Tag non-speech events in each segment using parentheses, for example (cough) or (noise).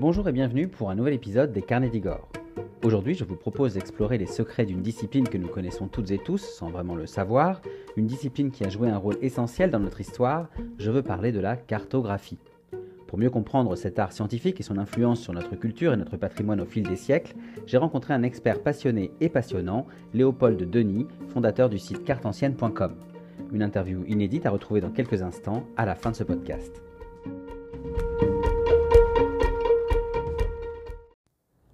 Bonjour et bienvenue pour un nouvel épisode des Carnets d'Igor. Aujourd'hui, je vous propose d'explorer les secrets d'une discipline que nous connaissons toutes et tous sans vraiment le savoir, une discipline qui a joué un rôle essentiel dans notre histoire, je veux parler de la cartographie. Pour mieux comprendre cet art scientifique et son influence sur notre culture et notre patrimoine au fil des siècles, j'ai rencontré un expert passionné et passionnant, Léopold Denis, fondateur du site carteancienne.com. Une interview inédite à retrouver dans quelques instants à la fin de ce podcast.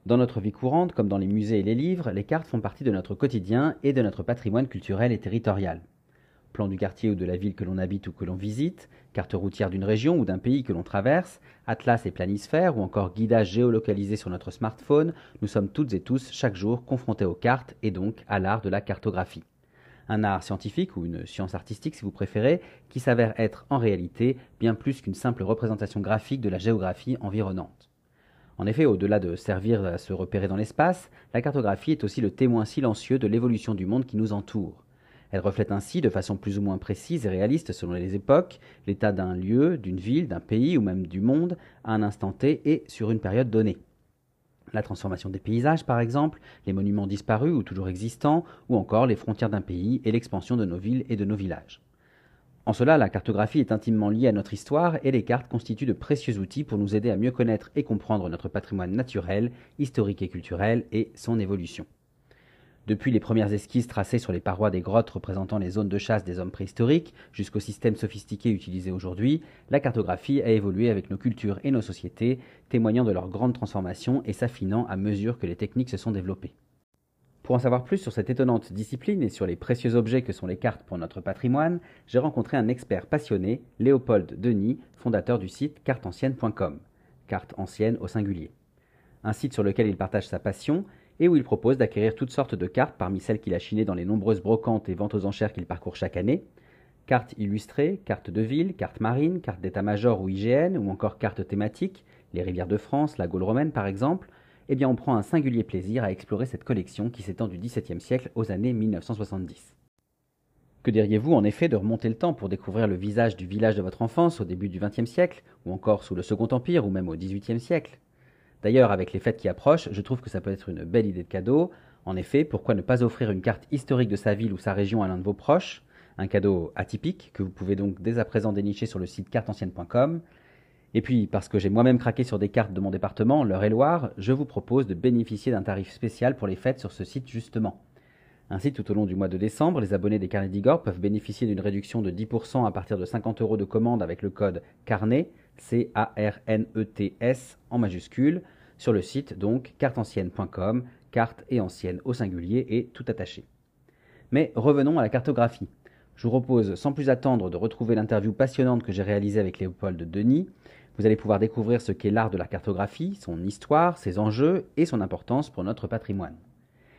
Dans notre vie courante, comme dans les musées et les livres, les cartes font partie de notre quotidien et de notre patrimoine culturel et territorial. Plan du quartier ou de la ville que l'on habite ou que l'on visite, carte routière d'une région ou d'un pays que l'on traverse, atlas et planisphère ou encore guidage géolocalisé sur notre smartphone, nous sommes toutes et tous chaque jour confrontés aux cartes et donc à l'art de la cartographie. Un art scientifique ou une science artistique si vous préférez, qui s'avère être en réalité bien plus qu'une simple représentation graphique de la géographie environnante. En effet, au-delà de servir à se repérer dans l'espace, la cartographie est aussi le témoin silencieux de l'évolution du monde qui nous entoure. Elle reflète ainsi, de façon plus ou moins précise et réaliste selon les époques, l'état d'un lieu, d'une ville, d'un pays ou même du monde à un instant T et sur une période donnée. La transformation des paysages, par exemple, les monuments disparus ou toujours existants, ou encore les frontières d'un pays et l'expansion de nos villes et de nos villages. En cela, la cartographie est intimement liée à notre histoire et les cartes constituent de précieux outils pour nous aider à mieux connaître et comprendre notre patrimoine naturel, historique et culturel et son évolution. Depuis les premières esquisses tracées sur les parois des grottes représentant les zones de chasse des hommes préhistoriques jusqu'aux systèmes sophistiqués utilisés aujourd'hui, la cartographie a évolué avec nos cultures et nos sociétés, témoignant de leur grande transformation et s'affinant à mesure que les techniques se sont développées. Pour en savoir plus sur cette étonnante discipline et sur les précieux objets que sont les cartes pour notre patrimoine, j'ai rencontré un expert passionné, Léopold Denis, fondateur du site carteancienne.com, carte ancienne au singulier. Un site sur lequel il partage sa passion et où il propose d'acquérir toutes sortes de cartes parmi celles qu'il a chinées dans les nombreuses brocantes et ventes aux enchères qu'il parcourt chaque année. Cartes illustrées, cartes de ville, cartes marines, cartes d'état-major ou IGN, ou encore cartes thématiques, les rivières de France, la Gaule romaine par exemple, eh bien on prend un singulier plaisir à explorer cette collection qui s'étend du XVIIe siècle aux années 1970. Que diriez-vous en effet de remonter le temps pour découvrir le visage du village de votre enfance au début du XXe siècle, ou encore sous le Second Empire, ou même au XVIIIe siècle? D'ailleurs, avec les fêtes qui approchent, je trouve que ça peut être une belle idée de cadeau. En effet, pourquoi ne pas offrir une carte historique de sa ville ou sa région à l'un de vos proches? Un cadeau atypique que vous pouvez donc dès à présent dénicher sur le site carteancienne.com et puis, parce que j'ai moi-même craqué sur des cartes de mon département, l'Eure-et-Loire, je vous propose de bénéficier d'un tarif spécial pour les fêtes sur ce site justement. Ainsi, tout au long du mois de décembre, les abonnés des carnets d'Igor peuvent bénéficier d'une réduction de 10% à partir de 50 euros de commande avec le code CARNET, C-A-R-N-E-T-S en majuscule, sur le site donc carteancienne.com, carte et ancienne au singulier et tout attaché. Mais revenons à la cartographie. Je vous propose sans plus attendre de retrouver l'interview passionnante que j'ai réalisée avec Léopold Denis. Vous allez pouvoir découvrir ce qu'est l'art de la cartographie, son histoire, ses enjeux et son importance pour notre patrimoine.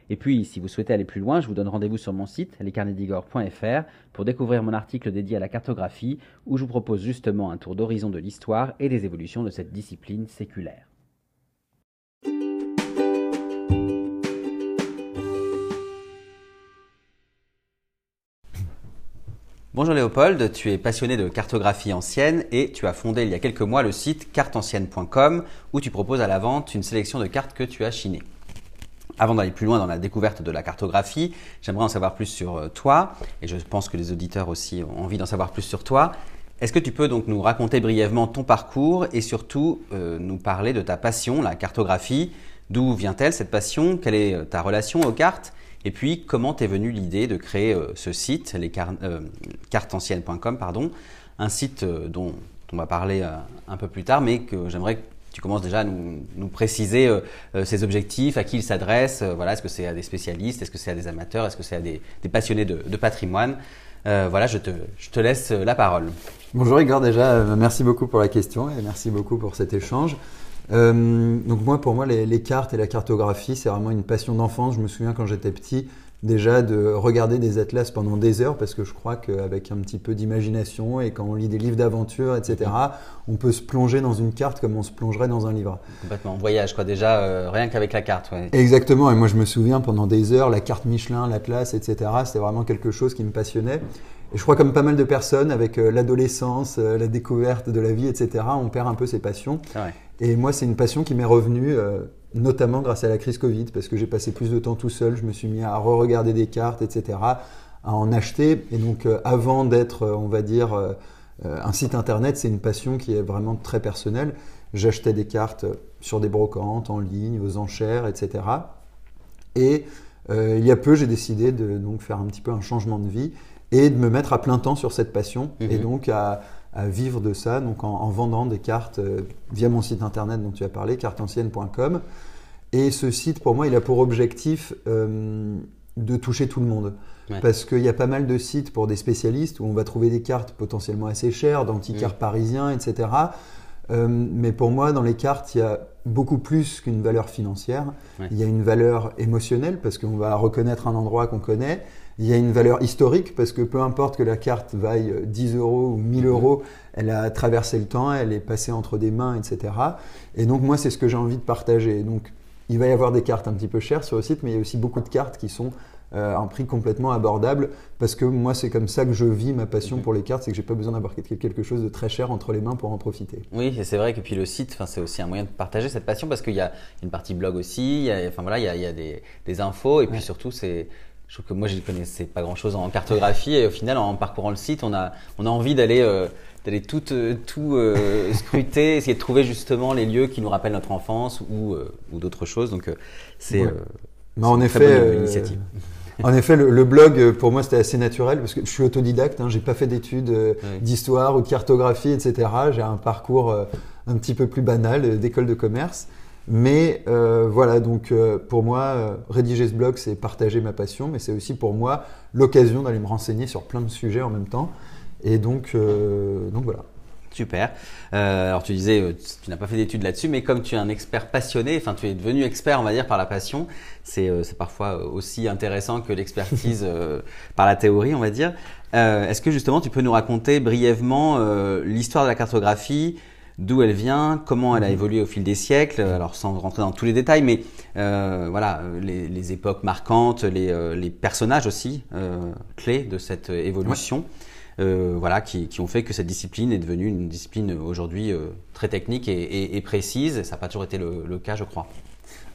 Et puis, si vous souhaitez aller plus loin, je vous donne rendez-vous sur mon site, lescarnedigor.fr, pour découvrir mon article dédié à la cartographie, où je vous propose justement un tour d'horizon de l'histoire et des évolutions de cette discipline séculaire. Bonjour Léopold, tu es passionné de cartographie ancienne et tu as fondé il y a quelques mois le site carteancienne.com où tu proposes à la vente une sélection de cartes que tu as chinées. Avant d'aller plus loin dans la découverte de la cartographie, j'aimerais en savoir plus sur euh, toi et je pense que les auditeurs aussi ont envie d'en savoir plus sur toi. Est-ce que tu peux donc nous raconter brièvement ton parcours et surtout euh, nous parler de ta passion, la cartographie? D'où vient-elle cette passion? Quelle est euh, ta relation aux cartes? Et puis, comment t'es venue l'idée de créer euh, ce site, les euh, pardon, un site euh, dont on va parler un peu plus tard, mais que j'aimerais que tu commences déjà à nous, préciser ses objectifs, à qui il s'adresse. voilà, est-ce que c'est à des spécialistes, est-ce que c'est à des amateurs, est-ce que c'est à des, passionnés de, patrimoine Voilà, je te laisse la parole. Bonjour Igor, déjà, merci beaucoup pour la question et merci beaucoup pour cet échange. Euh, donc moi, pour moi, les, cartes et la cartographie, c'est vraiment une passion d'enfance. Je me souviens quand j'étais petit, déjà de regarder des atlas pendant des heures, parce que je crois qu'avec un petit peu d'imagination et quand on lit des livres d'aventure, etc., on peut se plonger dans une carte comme on se plongerait dans un livre. Complètement, en voyage, quoi. Déjà, euh, rien qu'avec la carte. Ouais. Exactement. Et moi, je me souviens pendant des heures, la carte Michelin, l'atlas, etc., c'était vraiment quelque chose qui me passionnait. Et je crois comme pas mal de personnes, avec euh, l'adolescence, la découverte de la vie, etc., on perd un peu ses passions. Et moi, c'est une passion qui m'est revenue notamment grâce à la crise Covid, parce que j'ai passé plus de temps tout seul, je me suis mis à re-regarder des cartes, etc., à en acheter. Et donc, avant d'être, on va dire, un site internet, c'est une passion qui est vraiment très personnelle. J'achetais des cartes sur des brocantes, en ligne, aux enchères, etc. Et il y a peu, j'ai décidé de donc, faire un petit peu un changement de vie et de me mettre à plein temps sur cette passion et mhm. donc à, vivre de ça donc en, vendant des cartes euh, via mon site internet dont tu as parlé, carteancienne.com. Et ce site, pour moi, il a pour objectif euh, de toucher tout le monde. Parce qu'il y a pas mal de sites pour des spécialistes où on va trouver des cartes potentiellement assez chères, d'antiquaires mhm. parisiens, etc. Euh, mais pour moi, dans les cartes, il y a beaucoup plus qu'une valeur financière. Il y a une valeur émotionnelle parce qu'on va reconnaître un endroit qu'on connaît. Il y a une valeur historique parce que peu importe que la carte vaille 10 euros ou 1000 mhm. euros, elle a traversé le temps, elle est passée entre des mains, etc. Et donc moi, c'est ce que j'ai envie de partager. Donc il va y avoir des cartes un petit peu chères sur le site, mais il y a aussi beaucoup de cartes qui sont euh, à un prix complètement abordable parce que moi c'est comme ça que je vis ma passion mhm. pour les cartes, c'est que j'ai pas besoin d'avoir quelque chose de très cher entre les mains pour en profiter. Oui, et c'est vrai que puis le site, c'est aussi un moyen de partager cette passion parce qu'il y a une partie blog aussi, il y a, enfin voilà, il y a, des, infos et puis surtout c'est je trouve que moi, je ne connaissais pas grand-chose en cartographie et au final, en parcourant le site, on a, on a envie d'aller euh, d'aller tout, euh, tout euh, (laughs) scruter, essayer de trouver justement les lieux qui nous rappellent notre enfance ou, ou d'autres choses. Donc, c'est Mais en effet, initiative. (laughs) En effet, le, blog, pour moi, c'était assez naturel parce que je suis autodidacte. Hein, j'ai pas fait d'études d'histoire ou de cartographie, etc. J'ai un parcours un petit peu plus banal d'école de commerce. Mais euh, voilà, donc euh, pour moi, euh, rédiger ce blog, c'est partager ma passion, mais c'est aussi pour moi l'occasion d'aller me renseigner sur plein de sujets en même temps. Et donc, donc voilà. Super. alors tu disais, tu n'as pas fait d'études là-dessus, mais comme tu es un expert passionné, enfin tu es devenu expert, on va dire, par la passion, c'est parfois aussi intéressant que l'expertise (laughs) par la théorie, on va dire. Est-ce que justement tu peux nous raconter brièvement l'histoire de la cartographie, d'où elle vient, comment elle a mhm. évolué au fil des siècles, alors sans rentrer dans tous les détails, mais euh, voilà, les, époques marquantes, les, euh, personnages aussi euh, clés de cette évolution, voilà, qui, ont fait que cette discipline est devenue une discipline aujourd'hui très technique et, précise. Ça n'a pas toujours été le, cas, je crois.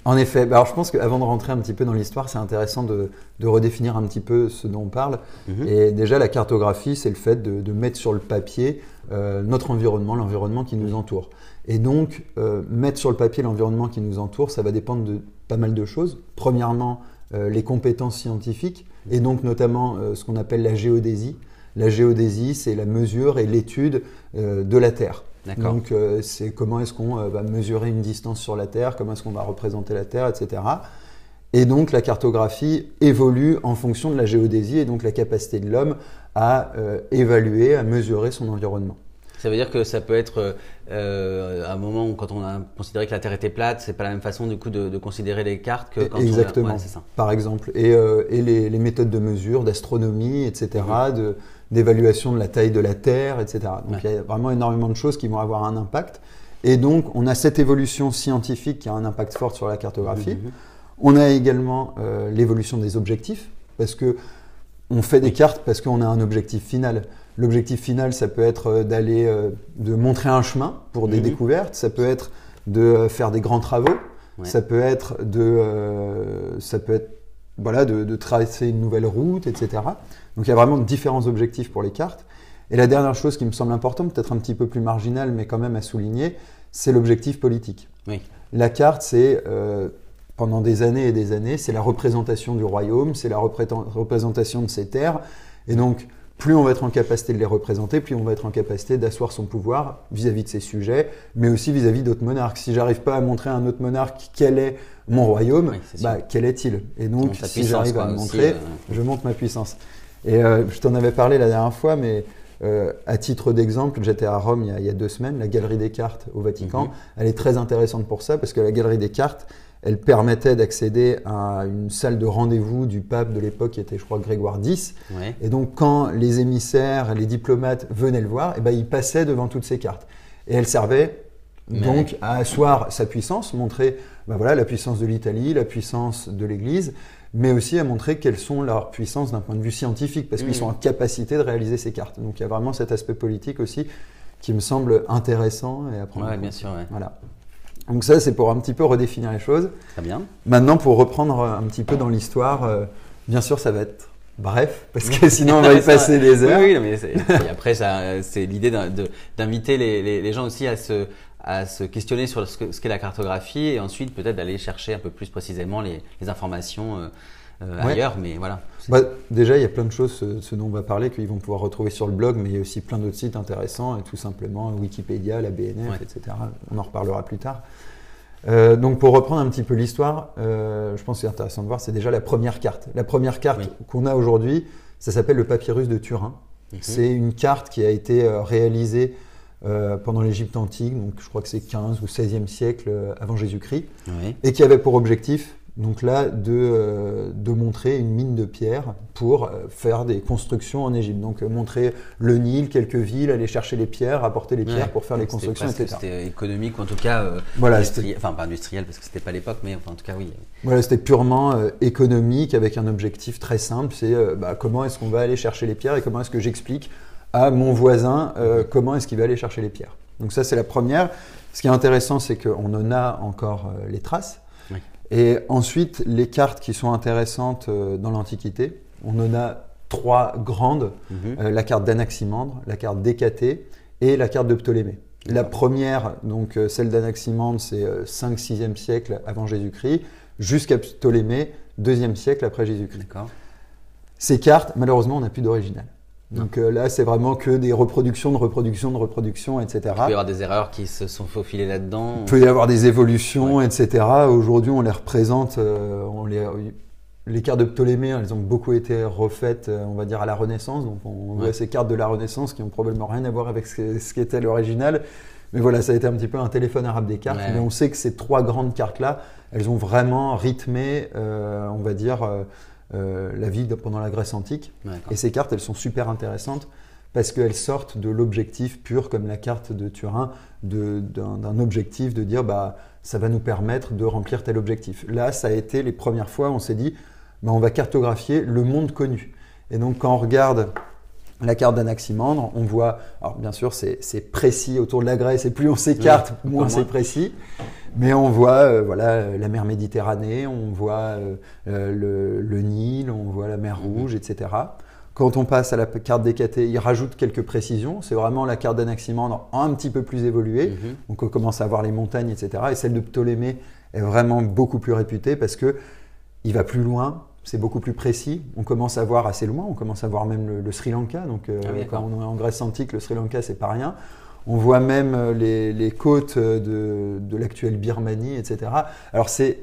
En effet, bah, alors je pense qu'avant de rentrer un petit peu dans l'histoire, c'est intéressant de, redéfinir un petit peu ce dont on parle. Mhm. Et déjà, la cartographie, c'est le fait de mettre sur le papier euh, notre environnement, l'environnement qui nous entoure. Et donc, euh, mettre sur le papier l'environnement qui nous entoure, ça va dépendre de pas mal de choses. Premièrement, euh, les compétences scientifiques, et donc notamment ce qu'on appelle la géodésie. La géodésie, c'est la mesure et l'étude de la Terre. Donc, c'est comment est-ce qu'on va mesurer une distance sur la Terre, comment est-ce qu'on va représenter la Terre, etc. Et donc, la cartographie évolue en fonction de la géodésie et donc la capacité de l'homme à euh, évaluer, à mesurer son environnement. Ça veut dire que ça peut être euh, à un moment où quand on a considéré que la Terre était plate, c'est pas la même façon du coup de, considérer les cartes que quand Exactement. on a... ça. Par exemple, et, euh, et les, les, méthodes de mesure, d'astronomie, etc., de, d'évaluation de la taille de la Terre, etc. Donc il y a vraiment énormément de choses qui vont avoir un impact. Et donc on a cette évolution scientifique qui a un impact fort sur la cartographie. Mhm. On a également euh, l'évolution des objectifs, parce que on fait des cartes parce qu'on a un objectif final. L'objectif final, ça peut être euh, d'aller, euh, de montrer un chemin pour des découvertes, ça peut être de faire des grands travaux, ça peut être de, ça peut être, voilà, de, tracer une nouvelle route, etc. Donc il y a vraiment différents objectifs pour les cartes. Et la dernière chose qui me semble importante, peut-être un petit peu plus marginale, mais quand même à souligner, c'est l'objectif politique. La carte, c'est pendant des années et des années, c'est la représentation du royaume, c'est la représentation de ses terres. Et donc, plus on va être en capacité de les représenter, plus on va être en capacité d'asseoir son pouvoir vis-à-vis de ses sujets, mais aussi vis-à-vis d'autres monarques. Si j'arrive pas à montrer à un autre monarque quel est mon royaume, bah, quel est-il? Et donc, si j'arrive à le montrer, euh, je monte ma puissance. Et euh, je t'en avais parlé la dernière fois, mais euh, à titre d'exemple, j'étais à Rome il y, a, deux semaines, la galerie des cartes au Vatican. Mhm. Elle est très intéressante pour ça, parce que la galerie des cartes, elle permettait d'accéder à une salle de rendez-vous du pape de l'époque qui était, je crois, Grégoire X. Et donc, quand les émissaires, les diplomates venaient le voir, et eh ben, il passait devant toutes ces cartes. Et elle servait donc à asseoir sa puissance, montrer ben voilà, la puissance de l'Italie, la puissance de l'Église, mais aussi à montrer quelles sont leurs puissances d'un point de vue scientifique, parce qu'ils sont en capacité de réaliser ces cartes. Donc il y a vraiment cet aspect politique aussi qui me semble intéressant et à prendre. bien sûr. Voilà. Donc ça, c'est pour un petit peu redéfinir les choses. Très bien. Maintenant, pour reprendre un petit peu dans l'histoire, euh, bien sûr, ça va être bref, (laughs) parce que sinon on va y (laughs) passer des heures. Oui, oui mais après, c'est l'idée d'inviter les, les, les, gens aussi à se, à se questionner sur ce qu'est la cartographie et ensuite peut-être d'aller chercher un peu plus précisément les, les informations. Euh, euh, ailleurs, mais voilà. Bah, déjà, il y a plein de choses, ce, dont on va parler, qu'ils vont pouvoir retrouver sur le blog, mais il y a aussi plein d'autres sites intéressants, et tout simplement Wikipédia, la BNF, etc. On en reparlera plus tard. Euh, donc pour reprendre un petit peu l'histoire, euh, je pense que c'est intéressant de voir, c'est déjà la première carte. La première carte qu'on a aujourd'hui, ça s'appelle le papyrus de Turin. Mhm. C'est une carte qui a été réalisée pendant l'Égypte antique, donc je crois que c'est 15 ou 16e siècle avant Jésus-Christ, et qui avait pour objectif donc là, de, euh, de, montrer une mine de pierre pour euh, faire des constructions en Égypte. Donc euh, montrer le Nil, quelques villes, aller chercher les pierres, apporter les pierres pour faire les constructions, etc. C'était économique, ou en tout cas voilà, industriel, enfin pas industriel parce que c'était pas l'époque, mais en tout cas oui. Voilà, c'était purement économique avec un objectif très simple, c'est bah, comment est-ce qu'on va aller chercher les pierres et comment est-ce que j'explique à mon voisin comment est-ce qu'il va aller chercher les pierres. Donc ça c'est la première. Ce qui est intéressant, c'est qu'on en a encore les traces. Et ensuite, les cartes qui sont intéressantes euh, dans l'Antiquité, on en a trois grandes mhm. euh, la carte d'Anaximandre, la carte d'Hécatée et la carte de Ptolémée. La première, donc euh, celle d'Anaximandre, c'est 5-6e siècle avant Jésus-Christ, jusqu'à Ptolémée, 2e siècle après Jésus-Christ. Ces cartes, malheureusement, on n'a plus d'original. Donc euh, là, c'est vraiment que des reproductions de reproductions de reproductions, etc. Il peut y avoir des erreurs qui se sont faufilées là-dedans. Il peut y avoir des évolutions, etc. Aujourd'hui, on les représente, euh, on les, les cartes de Ptolémée, elles ont beaucoup été refaites, euh, on va dire, à la Renaissance. Donc on voit ces cartes de la Renaissance qui ont probablement rien à voir avec ce, ce qu'était l'original. Mais voilà, ça a été un petit peu un téléphone arabe des cartes. Mais on sait que ces trois grandes cartes-là, elles ont vraiment rythmé, on va dire la vie pendant la Grèce antique. Et ces cartes, elles sont super intéressantes parce qu'elles sortent de l'objectif pur, comme la carte de Turin, d'un objectif de dire bah, ça va nous permettre de remplir tel objectif. Là, ça a été les premières fois, on s'est dit bah, on va cartographier le monde connu. Et donc, quand on regarde la carte d'Anaximandre, on voit, alors bien sûr, c'est précis autour de la Grèce, et plus on s'écarte, moins c'est précis. Mais on voit euh, voilà, la mer Méditerranée, on voit euh, euh, le, Nil, on voit la mer mhm. Rouge, etc. Quand on passe à la carte d'Hécaté, il rajoute quelques précisions. C'est vraiment la carte d'Anaximandre un petit peu plus évoluée. Mhm. Donc on commence à voir les montagnes, etc. Et celle de Ptolémée est vraiment beaucoup plus réputée parce que il va plus loin, c'est beaucoup plus précis. On commence à voir assez loin, on commence à voir même le, Sri Lanka. Donc ah quand on est en Grèce antique, le Sri Lanka, c'est pas rien. On voit même euh, les, côtes de, l'actuelle Birmanie, etc. Alors c'est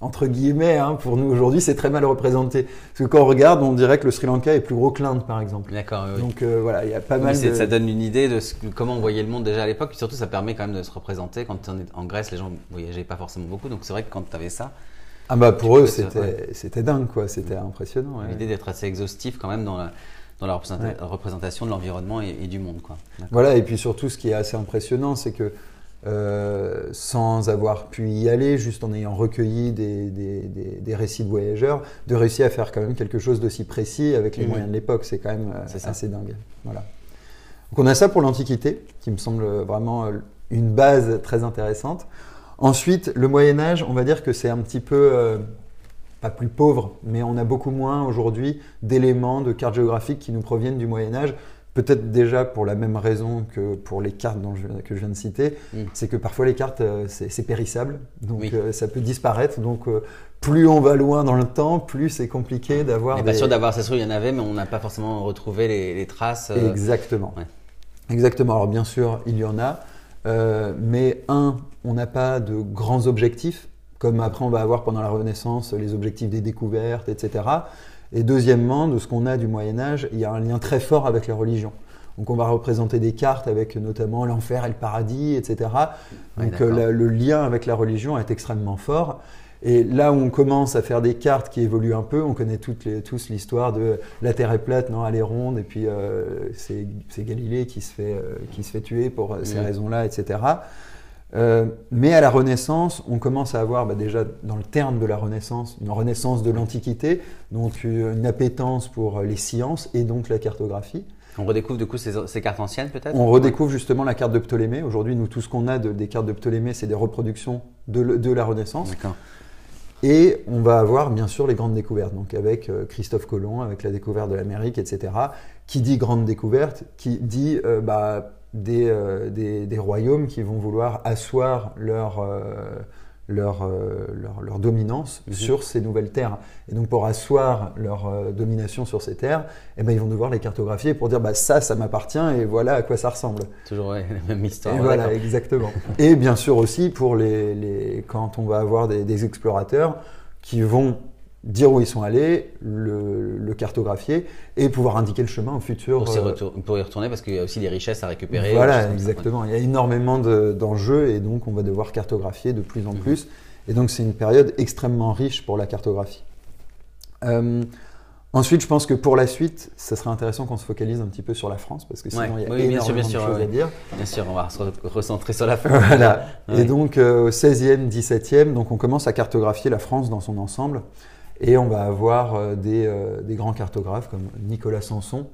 entre guillemets, hein, pour nous aujourd'hui, c'est très mal représenté. Parce que quand on regarde, on dirait que le Sri Lanka est plus gros que l'Inde, par exemple. D'accord. Oui. Donc euh, voilà, il y a pas mal. Ça donne une idée de comment on voyait le monde déjà à l'époque. Surtout, ça permet quand même de se représenter. Quand on est en Grèce, les gens ne voyageaient pas forcément beaucoup. Donc c'est vrai que quand tu avais ça. Ah bah pour eux, c'était dingue, quoi. C'était impressionnant. L'idée d'être assez exhaustif quand même dans la dans la représentation de l'environnement et, du monde. Quoi. Voilà, et puis surtout, ce qui est assez impressionnant, c'est que euh, sans avoir pu y aller, juste en ayant recueilli des, des, des, récits de voyageurs, de réussir à faire quand même quelque chose d'aussi précis avec les mmh. moyens de l'époque, c'est quand même euh, assez dingue. Voilà. Donc on a ça pour l'Antiquité, qui me semble vraiment euh, une base très intéressante. Ensuite, le Moyen Âge, on va dire que c'est un petit peu pas plus pauvre, mais on a beaucoup moins aujourd'hui d'éléments de cartes géographiques qui nous proviennent du Moyen Âge. Peut-être déjà pour la même raison que pour les cartes dont je, que je viens de citer, mm. c'est que parfois les cartes, euh, c'est périssable, donc euh, ça peut disparaître. Donc euh, plus on va loin dans le temps, plus c'est compliqué d'avoir. Pas sûr d'avoir, ça se il y en avait, mais on n'a pas forcément retrouvé les, traces. Exactement. Exactement. Alors bien sûr, il y en a, mais un, on n'a pas de grands objectifs comme après on va avoir pendant la Renaissance les objectifs des découvertes, etc. Et deuxièmement, de ce qu'on a du Moyen Âge, il y a un lien très fort avec la religion. Donc on va représenter des cartes avec notamment l'enfer et le paradis, etc. Donc euh, le lien avec la religion est extrêmement fort. Et là où on commence à faire des cartes qui évoluent un peu, on connaît toutes les, tous l'histoire de la Terre est plate, non, elle est ronde, et puis euh, c'est Galilée qui se, fait, euh, qui se fait tuer pour ces raisons-là, etc. Euh, mais à la Renaissance, on commence à avoir bah, déjà dans le terme de la Renaissance, une renaissance de l'Antiquité, donc une appétence pour les sciences et donc la cartographie. On redécouvre du coup ces, cartes anciennes peut-être? On redécouvre justement la carte de Ptolémée. Aujourd'hui, nous, tout ce qu'on a des cartes de Ptolémée, c'est des reproductions de, la Renaissance. Et on va avoir bien sûr les grandes découvertes, donc avec euh, Christophe Colomb, avec la découverte de l'Amérique, etc. Qui dit grande découverte, qui dit euh, bah, euh, des, royaumes qui vont vouloir asseoir leur, leur, leur, dominance mhm. sur ces nouvelles terres. Et donc pour asseoir leur euh, domination sur ces terres, eh ben, ils vont devoir les cartographier pour dire bah, ça, ça m'appartient et voilà à quoi ça ressemble. Toujours (laughs) la même histoire. Et voilà, exactement. et bien sûr aussi pour les, les, quand on va avoir des, des explorateurs qui vont dire où ils sont allés, le, cartographier et pouvoir indiquer le chemin au futur. Pour, euh, pour y retourner parce qu'il y a aussi des richesses à récupérer. Voilà, exactement. Il y a énormément d'enjeux et donc on va devoir cartographier de plus en mhm. plus. Et donc c'est une période extrêmement riche pour la cartographie. Euh, ensuite, je pense que pour la suite, ça serait intéressant qu'on se focalise un petit peu sur la France parce que sinon il y a énormément de choses à dire. Bien sûr, on va se recentrer sur la France. (laughs) voilà. Et donc euh, au 16e, 17e, donc on commence à cartographier la France dans son ensemble. Et on va avoir euh, euh, des, grands cartographes comme Nicolas Sanson.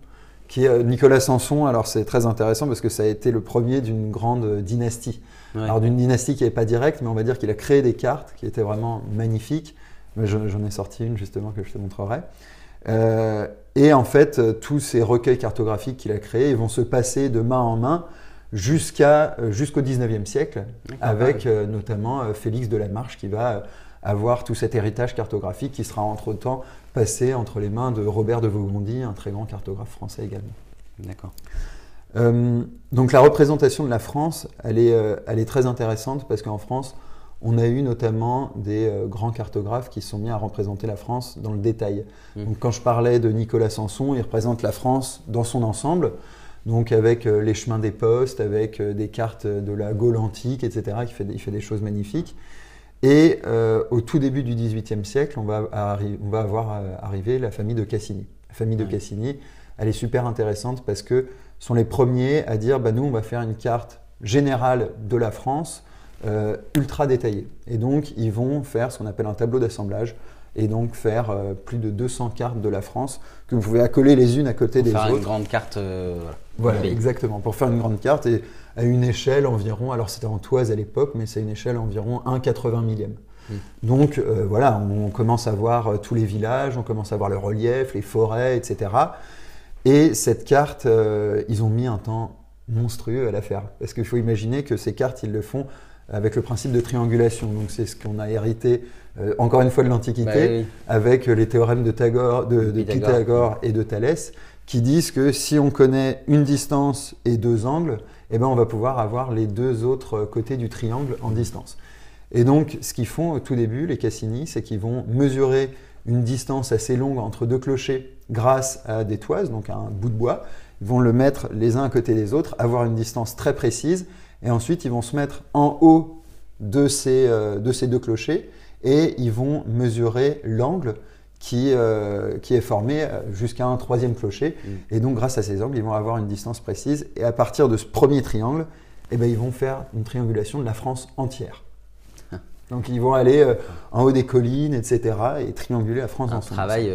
Qui est, Nicolas Sanson, alors c'est très intéressant parce que ça a été le premier d'une grande dynastie. Alors d'une dynastie qui n'est pas directe, mais on va dire qu'il a créé des cartes qui étaient vraiment magnifiques. J'en ai sorti une justement que je te montrerai. Euh, et en fait, tous ces recueils cartographiques qu'il a créés vont se passer de main en main jusqu'à jusqu'au 19e siècle, avec notamment Félix de la Marche qui va avoir tout cet héritage cartographique qui sera entre-temps passé entre les mains de Robert de Vaugondy, un très grand cartographe français également. D'accord. Euh, donc la représentation de la France, elle est, euh, elle est très intéressante parce qu'en France, on a eu notamment des euh, grands cartographes qui sont mis à représenter la France dans le détail. Mmh. Donc quand je parlais de Nicolas Sanson, il représente la France dans son ensemble, donc avec les chemins des postes, avec des cartes de la Gaule antique, etc. Il fait, il fait des choses magnifiques. Et euh, au tout début du XVIIIe siècle, on va, on va avoir euh, arrivé la famille de Cassini. La famille de Cassini, elle est super intéressante parce que sont les premiers à dire bah, nous, on va faire une carte générale de la France euh, ultra détaillée. Et donc, ils vont faire ce qu'on appelle un tableau d'assemblage et donc faire plus de 200 cartes de la France que vous pouvez accoler les unes à côté des faire autres. une grande carte. voilà, exactement. Pour faire une grande carte. Et à une échelle environ, alors c'était en toise à l'époque, mais c'est une échelle environ 1,80 millième. Hmm. Donc euh, voilà, on, commence à voir euh, tous les villages, on commence à voir le relief, les forêts, etc. Et cette carte, euh, ils ont mis un temps monstrueux à la faire. Parce qu'il faut imaginer que ces cartes, ils le font avec le principe de triangulation. Donc c'est ce qu'on a hérité, encore une fois, de l'Antiquité, bah avec les théorèmes de, Tagore, de, de Pythagore et de Thalès, qui disent que si on connaît une distance et deux angles, eh ben, on va pouvoir avoir les deux autres côtés du triangle en distance. Et donc, ce qu'ils font au tout début, les Cassini, c'est qu'ils vont mesurer une distance assez longue entre deux clochers grâce à des toises, donc à un bout de bois. Ils vont le mettre les uns à côté des autres, avoir une distance très précise, et ensuite ils vont se mettre en haut de ces, euh, de ces deux clochers et ils vont mesurer l'angle qui, euh, qui est formé euh, jusqu'à un troisième clocher. Mm. Et donc, grâce à ces angles, ils vont avoir une distance précise. Et à partir de ce premier triangle, eh ben, ils vont faire une triangulation de la France entière. Ah. Donc, ils vont aller euh, en haut des collines, etc. et trianguler la France un travail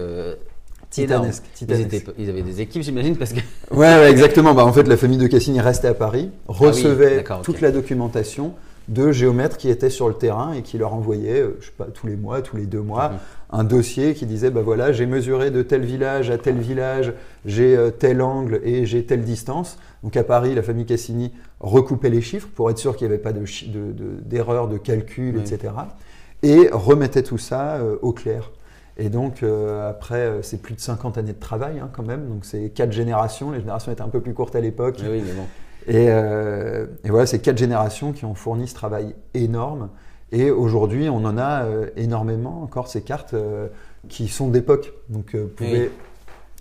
titanesque. titanesque. Ils, avaient des équipes, j'imagine, parce que. ouais, exactement. Bah, en fait, la famille de Cassini restait à Paris, ah recevait toute la documentation de géomètres qui étaient sur le terrain et qui leur envoyaient, je sais pas, tous les mois, tous les deux mois, mm-hmm un dossier qui disait bah voilà, j'ai mesuré de tel village à tel village, j'ai euh, tel angle et j'ai telle distance. Donc à Paris, la famille Cassini recoupait les chiffres pour être sûr qu'il n'y avait pas d'erreur de, de, calcul, etc. Et remettait tout ça euh, au clair. Et donc euh, après, c'est plus de 50 années de travail hein, quand même. Donc c'est quatre générations. Les générations étaient un peu plus courtes à l'époque. Et, et, voilà, c'est quatre générations qui ont fourni ce travail énorme. Et aujourd'hui, on en a euh, énormément encore ces cartes euh, qui sont d'époque. Donc, euh, vous pouvez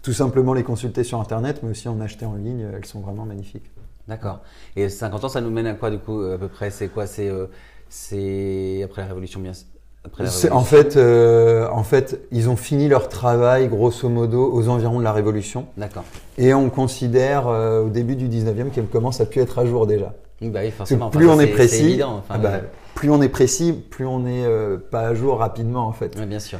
tout simplement les consulter sur Internet, mais aussi en acheter en ligne. Elles sont vraiment magnifiques. D'accord. Et 50 ans, ça nous mène à quoi du coup à peu près? C'est quoi? C'est après la Révolution bien après la en fait, en fait, ils ont fini leur travail grosso modo aux environs de la Révolution. D'accord. Et on considère au début du 19e qu'elle commence à plus être à jour déjà. Bah oui, forcément. Plus on est, précis, bah, plus on est précis, plus on n'est euh, pas à jour rapidement en fait. Oui, bien sûr.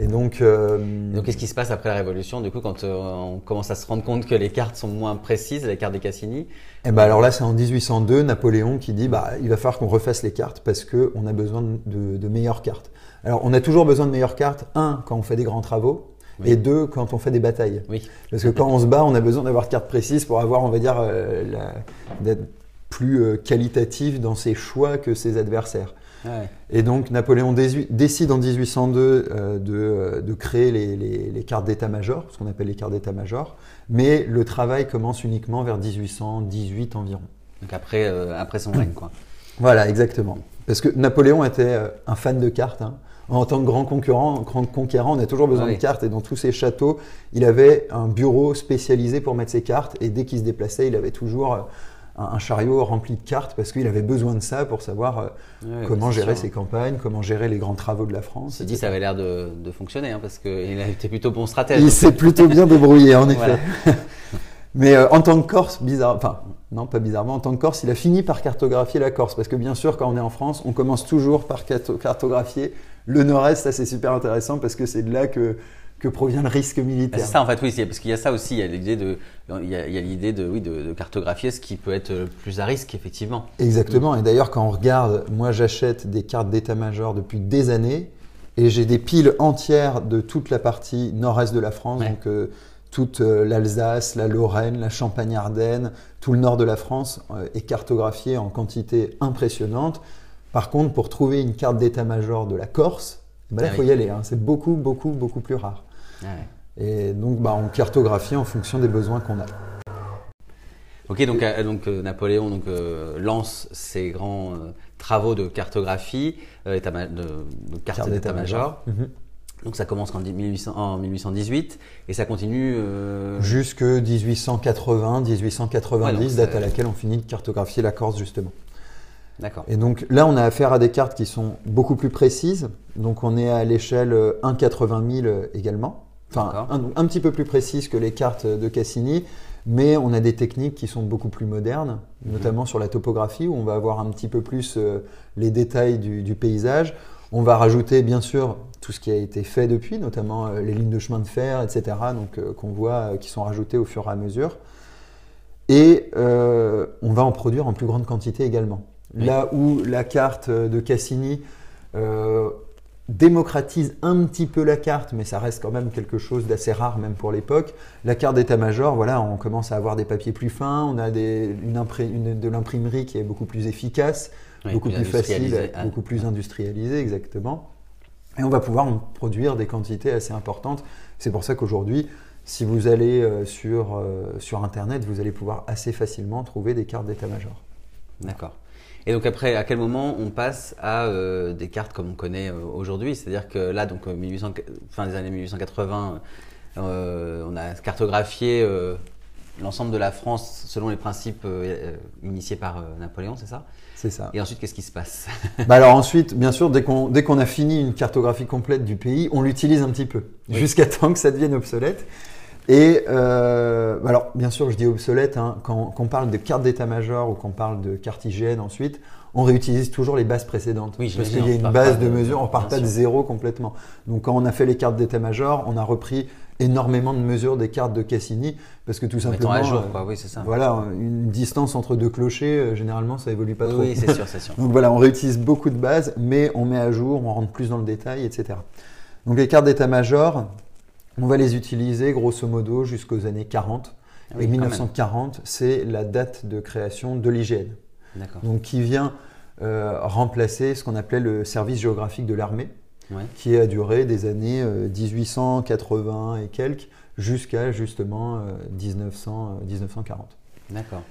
Et donc, euh, donc qu'est-ce qui se passe après la Révolution, du coup, quand euh, on commence à se rendre compte que les cartes sont moins précises, les cartes des Cassini? Eh ben alors là, c'est en 1802, Napoléon qui dit, bah, il va falloir qu'on refasse les cartes parce qu'on a besoin de, de, meilleures cartes. Alors, on a toujours besoin de meilleures cartes, un, quand on fait des grands travaux, et deux, quand on fait des batailles. Oui. Parce que quand on se bat, on a besoin d'avoir de cartes précises pour avoir, on va dire, euh, d'être plus qualitatif dans ses choix que ses adversaires. Et donc Napoléon décide en 1802 euh, euh, de, créer les, cartes d'état-major, ce qu'on appelle les cartes d'état-major, mais le travail commence uniquement vers 1818 environ. Donc après, euh, après son règne, quoi. (clears throat) Voilà, exactement. Parce que Napoléon était un fan de cartes. Hein. En tant que grand concurrent, grand conquérant, on a toujours besoin de cartes et dans tous ses châteaux, il avait un bureau spécialisé pour mettre ses cartes et dès qu'il se déplaçait, il avait toujours un, chariot rempli de cartes parce qu'il avait besoin de ça pour savoir euh, comment gérer ses campagnes, comment gérer les grands travaux de la France. C'est dit, ça avait l'air de, fonctionner hein, parce qu'il été plutôt bon stratège. Il s'est plutôt bien débrouillé, en (laughs) effet. Mais euh, en tant que Corse, bizarre, enfin, non, pas bizarrement, en tant que Corse, il a fini par cartographier la Corse. Parce que bien sûr, quand on est en France, on commence toujours par cartographier le nord-est. Ça, c'est super intéressant parce que c'est de là que que provient le risque militaire. C'est ça en fait, oui, parce qu'il y a ça aussi, il y a l'idée de, il y a, l'idée de, oui, de, cartographier ce qui peut être plus à risque effectivement. Exactement. Et d'ailleurs, quand on regarde, moi j'achète des cartes d'état-major depuis des années et j'ai des piles entières de toute la partie nord-est de la France, donc euh, toute euh, l'Alsace, la Lorraine, la Champagne-Ardenne, tout le nord de la France euh, est cartographié en quantité impressionnante. Par contre, pour trouver une carte d'état-major de la Corse, ben là, il ah faut y aller. Hein. C'est beaucoup, beaucoup, beaucoup plus rare. Et donc, bah, on cartographie en fonction des besoins qu'on a. Ok, donc, euh, donc euh, Napoléon donc, euh, lance ses grands travaux de cartographie, de, carte d'état-major. Mhm. Donc ça commence en, 1818 et ça continue jusque 1880, 1890, date à laquelle on finit de cartographier la Corse justement. D'accord. Et donc là, on a affaire à des cartes qui sont beaucoup plus précises. Donc on est à l'échelle 1,80 000 également enfin un, petit peu plus précise que les cartes de Cassini, mais on a des techniques qui sont beaucoup plus modernes, mhm. notamment sur la topographie, où on va avoir un petit peu plus euh, les détails du, paysage. On va rajouter bien sûr tout ce qui a été fait depuis, notamment euh, les lignes de chemin de fer, etc., donc euh, qu'on voit qui sont rajoutées au fur et à mesure. Et on va en produire en plus grande quantité également. Là où la carte de Cassini démocratise un petit peu la carte, mais ça reste quand même quelque chose d'assez rare même pour l'époque. La carte d'état-major, voilà, on commence à avoir des papiers plus fins, on a des, une, de l'imprimerie qui est beaucoup plus efficace, beaucoup plus, facile, ah. beaucoup plus industrialisée, exactement. Et on va pouvoir en produire des quantités assez importantes. C'est pour ça qu'aujourd'hui, si vous allez euh, sur, euh, sur Internet, vous allez pouvoir assez facilement trouver des cartes d'état-major. D'accord. Et donc après, à quel moment on passe à euh, des cartes comme on connaît euh, aujourd'hui? C'est-à-dire que là, donc 1800, euh, fin des années 1880, on a cartographié l'ensemble de la France selon les principes initiés par Napoléon, c'est ça? C'est ça. Et ensuite, qu'est-ce qui se passe? (laughs) Bah Alors ensuite, bien sûr, dès qu'on dès qu'on a fini une cartographie complète du pays, on l'utilise un petit peu, jusqu'à temps que ça devienne obsolète. Et euh, alors, bien sûr, je dis obsolète, hein, quand, on parle de carte d'état-major ou qu'on parle de carte IGN ensuite, on réutilise toujours les bases précédentes. Oui, parce qu'il y a une base de, mesure, on part pas de zéro complètement. Donc quand on a fait les cartes d'état-major, on a repris énormément de mesures des cartes de Cassini parce que tout simplement à jour, quoi. Oui, c'est ça. voilà une distance entre deux clochers euh, généralement ça évolue pas trop oui c'est sûr c'est sûr (laughs) donc voilà on réutilise beaucoup de bases mais on met à jour on rentre plus dans le détail etc donc les cartes d'état-major on va les utiliser grosso modo jusqu'aux années 40. Ah et 1940, c'est la date de création de l'IGN. Donc qui vient euh, remplacer ce qu'on appelait le service géographique de l'armée, qui a duré des années 1880 euh, et quelques jusqu'à justement 1900, euh, 1940. D'accord.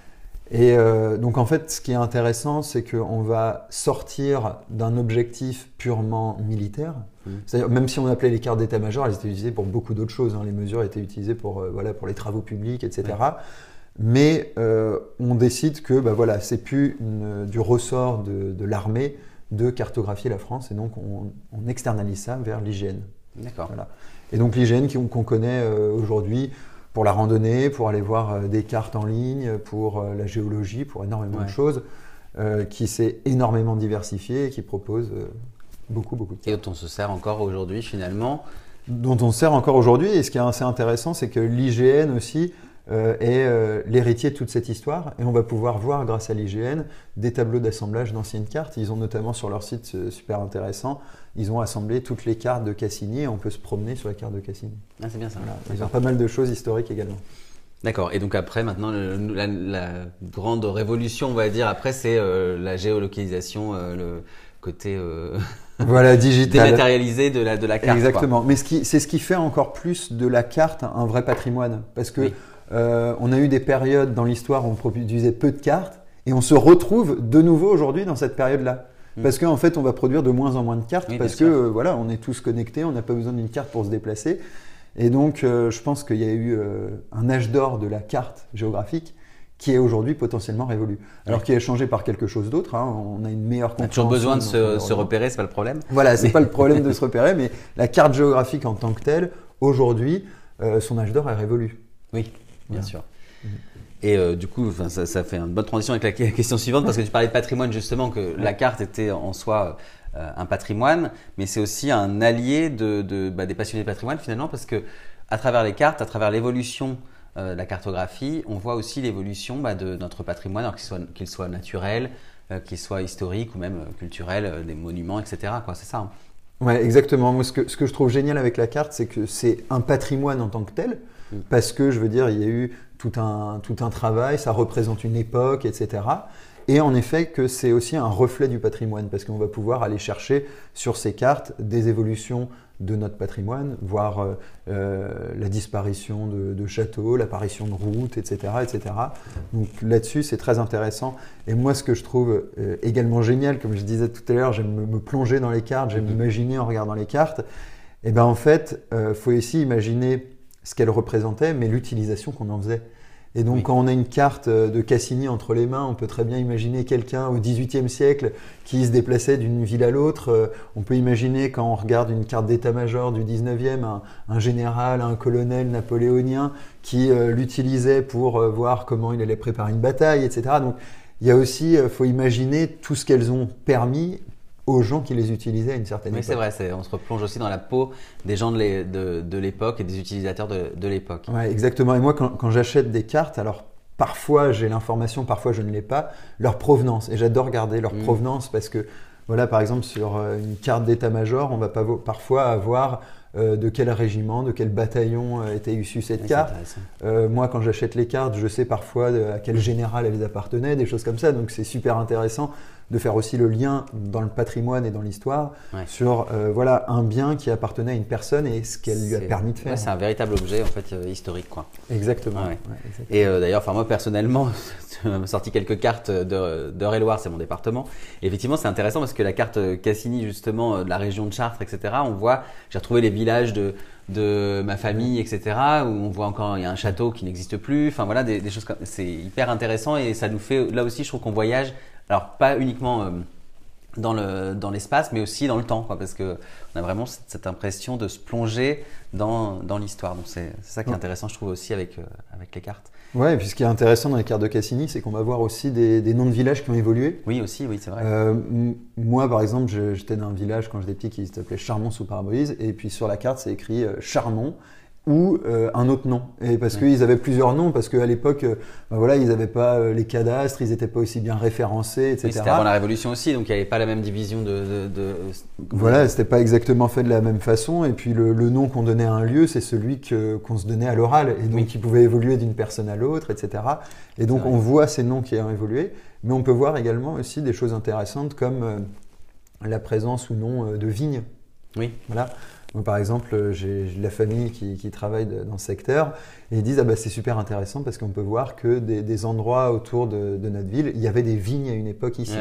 Et euh, donc en fait, ce qui est intéressant, c'est qu'on va sortir d'un objectif purement militaire. Mmh. C'est-à-dire, même si on appelait les cartes d'état-major, elles étaient utilisées pour beaucoup d'autres choses. Hein. Les mesures étaient utilisées pour, euh, voilà, pour les travaux publics, etc. Mais euh, on décide que bah, voilà, c'est plus du ressort de, de l'armée de cartographier la France, et donc on, on externalise ça vers l'hygiène. D'accord. Voilà. Et donc l'hygiène qu'on connaît aujourd'hui, pour la randonnée, pour aller voir euh, des cartes en ligne, pour euh, la géologie, pour énormément de choses, euh, qui s'est énormément diversifié et qui propose beaucoup, beaucoup de Et dont on se sert encore aujourd'hui finalement. dont on sert encore aujourd'hui. Et ce qui est assez intéressant, c'est que l'IGN aussi est euh, l'héritier de toute cette histoire. Et on va pouvoir voir, grâce à l'IGN, des tableaux d'assemblage d'anciennes cartes. Ils ont notamment sur leur site euh, super intéressant, ils ont assemblé toutes les cartes de Cassini et on peut se promener sur la carte de Cassini. Ah, c'est bien ça. Ils ont pas mal de choses historiques également. D'accord. Et donc après, maintenant, la, grande révolution, on va dire, après, c'est la géolocalisation, le côté (laughs) voilà, digital. dématérialisé de la, de la carte. Exactement. Mais c'est ce qui fait encore plus de la carte un vrai patrimoine. Parce que euh, on a eu des périodes dans l'histoire où on produisait peu de cartes et on se retrouve de nouveau aujourd'hui dans cette période-là. Mm. Parce qu'en fait, on va produire de moins en moins de cartes parce que euh, voilà, on est tous connectés, on n'a pas besoin d'une carte pour se déplacer. Et donc, euh, je pense qu'il y a eu un âge d'or de la carte géographique qui est aujourd'hui potentiellement révolu. Alors qu'il est changé par quelque chose d'autre. Hein. On a une meilleure compréhension. On a toujours besoin de se, se repérer, c'est pas le problème. Voilà, c'est pas le problème de (laughs) se repérer, mais la carte géographique en tant que telle, aujourd'hui, son âge d'or est révolu. Oui bien sûr. Et euh, du coup, ça, ça, fait une bonne transition avec la question suivante, parce que tu parlais de patrimoine justement, que la carte était en soi euh, un patrimoine, mais c'est aussi un allié de, de bah, des passionnés de patrimoine finalement, parce que à travers les cartes, à travers l'évolution euh, de la cartographie, on voit aussi l'évolution bah, de notre patrimoine, qu'il soit, naturel, qu'il soit historique ou même culturel, des monuments, etc. C'est ça. Hein. Ouais, exactement. Moi, ce que, ce que je trouve génial avec la carte, c'est que c'est un patrimoine en tant que tel. Parce que, je veux dire, il y a eu tout un, tout un travail, ça représente une époque, etc. Et en effet que c'est aussi un reflet du patrimoine, parce qu'on va pouvoir aller chercher sur ces cartes des évolutions de notre patrimoine, voir euh, euh, la disparition de, châteaux, l'apparition de routes, etc. etc. Donc là-dessus, c'est très intéressant. Et moi, ce que je trouve euh, également génial, comme je disais tout à l'heure, j'aime me, plonger dans les cartes, j'aime mm-hmm. m'imaginer en regardant les cartes. Et bien en fait, il faut ici imaginer ce qu'elle représentait, mais l'utilisation qu'on en faisait. Et donc, quand on a une carte euh, de Cassini entre les mains, on peut très bien imaginer quelqu'un au XVIIIe siècle qui se déplaçait d'une ville à l'autre. Euh, on peut imaginer, quand on regarde une carte d'état-major du XIXe, un, un général, un colonel napoléonien qui euh, l'utilisait pour voir comment il allait préparer une bataille, etc. Donc, il y a aussi, il faut imaginer tout ce qu'elles ont permis aux gens qui les utilisaient à une certaine époque. Oui, c'est vrai, on se replonge aussi dans la peau des gens de l'époque et des utilisateurs de, l'époque. Ouais, exactement. Et moi, quand, j'achète des cartes, alors parfois j'ai l'information, parfois je ne l'ai pas, leur provenance. Et j'adore regarder leur mm. provenance parce que, voilà, par exemple, sur euh, une carte d'état-major, on va pas parfois avoir euh, de quel régiment, de quel bataillon euh, était issue cette carte. moi, quand j'achète les cartes, je sais parfois à quel général elles appartenaient, des choses comme ça. Donc c'est super intéressant de faire aussi le lien dans le patrimoine et dans l'histoire sur euh, voilà un bien qui appartenait à une personne et ce qu'elle lui a permis de faire. c'est un véritable objet en fait euh, historique quoi. Exactement. Et euh, d'ailleurs, enfin moi personnellement, (laughs) m'as sorti quelques cartes d'Eure-et-Loire, c'est mon département. Et effectivement, c'est intéressant parce que la carte Cassini justement de la région de Chartres, etc. On voit, j'ai retrouvé les villages de de ma famille, etc. Où on voit encore il y a un château qui n'existe plus. Enfin voilà des, choses comme c'est hyper intéressant et ça nous fait là aussi je trouve qu'on voyage alors pas uniquement euh, dans le dans l'espace, mais aussi dans le temps, quoi, parce que on a vraiment cette, impression de se plonger dans, dans l'histoire. Donc c'est ça qui est intéressant, je trouve aussi avec euh, avec les cartes. Ouais, et puis ce qui est intéressant dans les cartes de Cassini, c'est qu'on va voir aussi des, des, noms de villages qui ont évolué. Oui, aussi, oui, c'est vrai. Euh, moi, par exemple, j'étais dans un village quand j'étais petit qui s'appelait Charmont sous Parabolise, et puis sur la carte, c'est écrit Charmont ou euh, un autre nom. Et parce qu'ils avaient plusieurs noms, parce qu'à l'époque, euh, bah voilà, ils n'avaient pas euh, les cadastres, ils n'étaient pas aussi bien référencés, etc. c'était avant la Révolution aussi, donc il n'y avait pas la même division de. de, Voilà, c'était pas exactement fait de la même façon. Et puis le, le nom qu'on donnait à un lieu, c'est celui qu'on se donnait à l'oral, et donc qui pouvait évoluer d'une personne à l'autre, etc. Et donc on voit ces noms qui ont évolué, mais on peut voir également aussi des choses intéressantes comme la présence ou non de vignes. Oui. Voilà par exemple, j'ai la famille qui, travaille dans ce secteur et ils disent ah bah, c'est super intéressant parce qu'on peut voir que des, endroits autour de, notre ville, il y avait des vignes à une époque ici.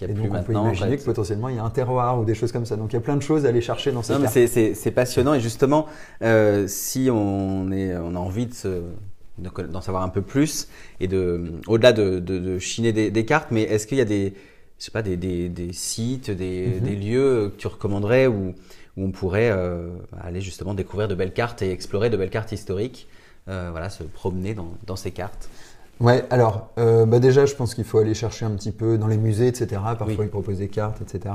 et donc on peut imaginer que potentiellement il y a un terroir ou des choses comme ça. Donc il y a plein de choses à aller chercher dans ces Non, c'est passionnant et justement, euh, si on, est, on a envie de d'en savoir un peu plus et de au-delà de, chiner des, cartes, mais est-ce qu'il y a des je sais pas des, sites, des, mm-hmm. des, lieux que tu recommanderais ou où on pourrait euh, aller justement découvrir de belles cartes et explorer de belles cartes historiques, euh, voilà, se promener dans, dans ces cartes. Ouais, alors euh, bah déjà, je pense qu'il faut aller chercher un petit peu dans les musées, etc. Parfois, ils proposent des cartes, etc.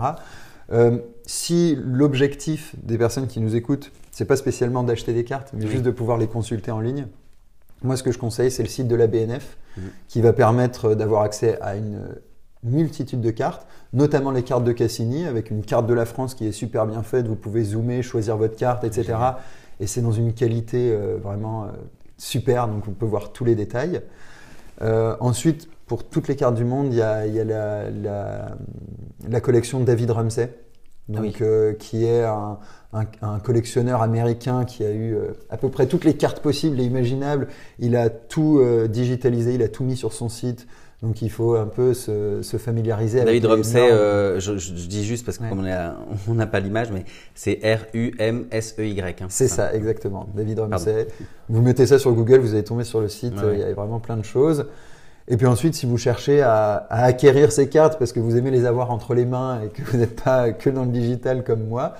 Si l'objectif des personnes qui nous écoutent, c'est pas spécialement d'acheter des cartes, mais juste de pouvoir les consulter en ligne, moi ce que je conseille, c'est le site de la BNF mhm. qui va permettre d'avoir accès à une multitude de cartes, notamment les cartes de Cassini, avec une carte de la France qui est super bien faite. Vous pouvez zoomer, choisir votre carte, etc. Et c'est dans une qualité euh, vraiment euh, super, donc on peut voir tous les détails. Euh, ensuite, pour toutes les cartes du monde, il y a, la, collection David Ramsey, donc, ah qui est un, collectionneur américain qui a eu à peu près toutes les cartes possibles et imaginables. Il a tout digitalisé, il a tout mis sur son site. Donc il faut un peu se, familiariser avec David Rumsey, euh, je, dis juste parce qu'on (laughs) n'a pas l'image, mais c'est R-U-M-S-E-Y. Hein. c'est ça, exactement. David Rumsey. Vous mettez ça sur Google, vous allez tomber sur le site, il y a vraiment plein de choses. Et puis ensuite, si vous cherchez à, acquérir ces cartes parce que vous aimez les avoir entre les mains et que vous n'êtes pas que dans le digital comme moi,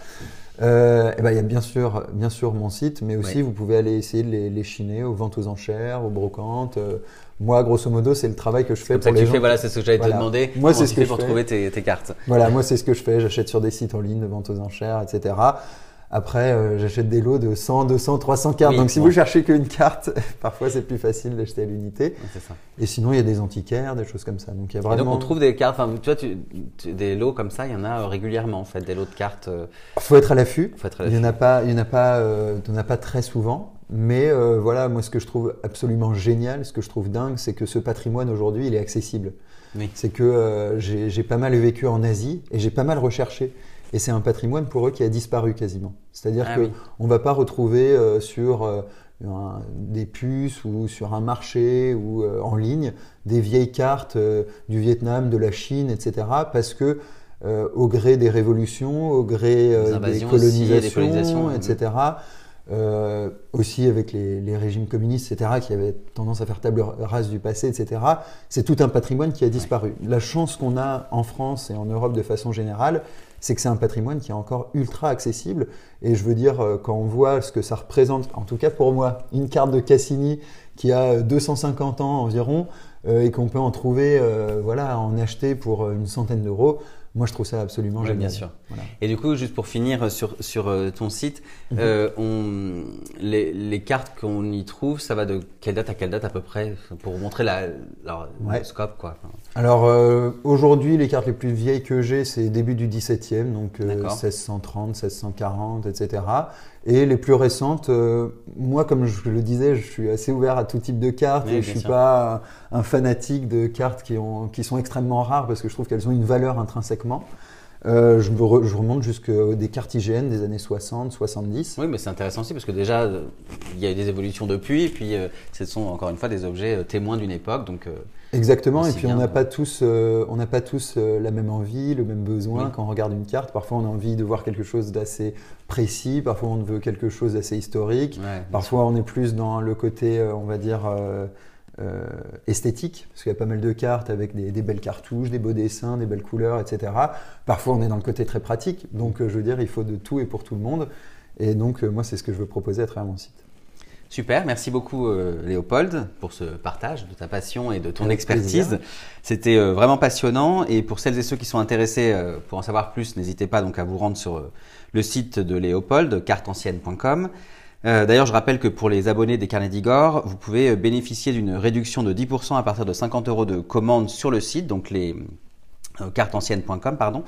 euh, eh ben, il y a bien sûr, bien sûr mon site, mais aussi vous pouvez aller essayer de les, les, chiner aux ventes aux enchères, aux brocantes, euh, moi, grosso modo, c'est le travail que je fais pour les gens. voilà, c'est ce que j'allais te demander. Moi, c'est ce que je pour trouver tes, cartes. Voilà, moi, c'est ce que je fais. J'achète sur des sites en ligne de vente aux enchères, etc. Après, euh, j'achète des lots de 100, 200, 300 cartes. Donc, si vous cherchez qu'une carte, (laughs) parfois c'est plus facile d'acheter à l'unité. Et sinon, il y a des antiquaires, des choses comme ça. Donc, il y a vraiment. Et donc, on trouve des cartes. Enfin, tu vois, tu, des lots comme ça, il y en a euh, régulièrement en fait, des lots de cartes. Euh. Faut être à l'affût. Il n'y en a pas, il y en a pas, euh, en a pas très souvent. Mais euh, voilà, moi, ce que je trouve absolument génial, ce que je trouve dingue, c'est que ce patrimoine aujourd'hui, il est accessible. C'est que euh, j'ai pas mal vécu en Asie et j'ai pas mal recherché. Et c'est un patrimoine pour eux qui a disparu quasiment. C'est-à-dire ah qu'on ne va pas retrouver euh, sur des puces ou sur un marché ou en ligne des vieilles cartes du Vietnam, de la Chine, etc. Parce que au gré des révolutions, au gré des, colonisations, etc. Euh, aussi avec les, régimes communistes, etc., qui avaient tendance à faire table rase du passé, etc. C'est tout un patrimoine qui a disparu. La chance qu'on a en France et en Europe de façon générale, c'est que c'est un patrimoine qui est encore ultra accessible. Et je veux dire, euh, quand on voit ce que ça représente, en tout cas pour moi, une carte de Cassini qui a 250 ans environ, euh, et qu'on peut en trouver, voilà, en acheter pour une centaine d'euros, moi, je trouve ça absolument génial. Bien sûr. Et du coup, juste pour finir sur, sur euh, ton site, mhm. euh, on, les, les, cartes qu'on y trouve, ça va de quelle date à quelle date à peu près Pour montrer la, le scope. Quoi. Alors, euh, aujourd'hui, les cartes les plus vieilles que j'ai, c'est début du 17e, donc 1630, 1640, etc. Et les plus récentes, euh, moi, comme je le disais, je suis assez ouvert à tout type de cartes et je suis pas un fanatique de cartes qui, ont, qui sont extrêmement rares parce que je trouve qu'elles ont une valeur intrinsèquement. Euh, je, je, remonte jusqu'à des cartes IGN des années 60, 70. Oui, mais c'est intéressant aussi parce que déjà, il y a eu des évolutions depuis, et puis euh, ce sont encore une fois des objets témoins d'une époque. Donc, Exactement, et puis on n'a pas tous, on n'a pas tous la même envie, le même besoin quand on regarde une carte. Parfois, on a envie de voir quelque chose d'assez précis, parfois on veut quelque chose d'assez historique, parfois on est plus dans le côté, on va dire, euh, esthétique, parce qu'il y a pas mal de cartes avec des, belles cartouches, des beaux dessins, des belles couleurs, etc. Parfois, on est dans le côté très pratique. Donc, euh, je veux dire, il faut de tout et pour tout le monde. Et donc, euh, moi, c'est ce que je veux proposer à travers mon site. Super, merci beaucoup Léopold pour ce partage de ta passion et de ton expertise. C'était vraiment passionnant et pour celles et ceux qui sont intéressés pour en savoir plus, n'hésitez pas donc à vous rendre sur le site de Léopold, carteancienne.com. Euh, d'ailleurs, je rappelle que pour les abonnés des carnets d'Igor, vous pouvez euh, bénéficier d'une réduction de 10% à partir de 50 euros de commande sur le site, donc les euh, cartesanciennes.com, pardon,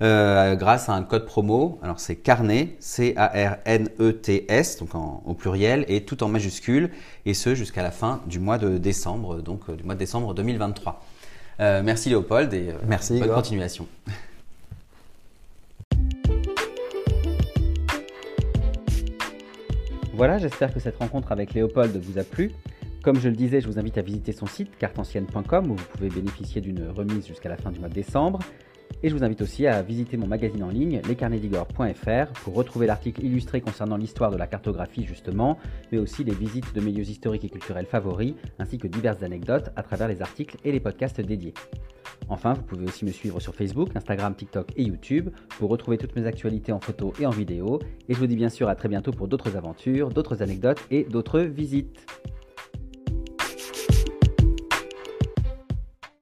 grâce à un code promo. Alors c'est carnet, C-A-R-N-E-T-S, donc au pluriel, et tout en majuscule, et ce jusqu'à la fin du mois de décembre, donc du mois de décembre 2023. merci Léopold et merci, bonne continuation. (laughs) Voilà, j'espère que cette rencontre avec Léopold vous a plu. Comme je le disais, je vous invite à visiter son site cartancienne.com où vous pouvez bénéficier d'une remise jusqu'à la fin du mois de décembre. Et je vous invite aussi à visiter mon magazine en ligne, lescarnedigor.fr, pour retrouver l'article illustré concernant l'histoire de la cartographie justement, mais aussi les visites de mes lieux historiques et culturels favoris, ainsi que diverses anecdotes à travers les articles et les podcasts dédiés. Enfin, vous pouvez aussi me suivre sur Facebook, Instagram, TikTok et YouTube pour retrouver toutes mes actualités en photo et en vidéo. Et je vous dis bien sûr à très bientôt pour d'autres aventures, d'autres anecdotes et d'autres visites.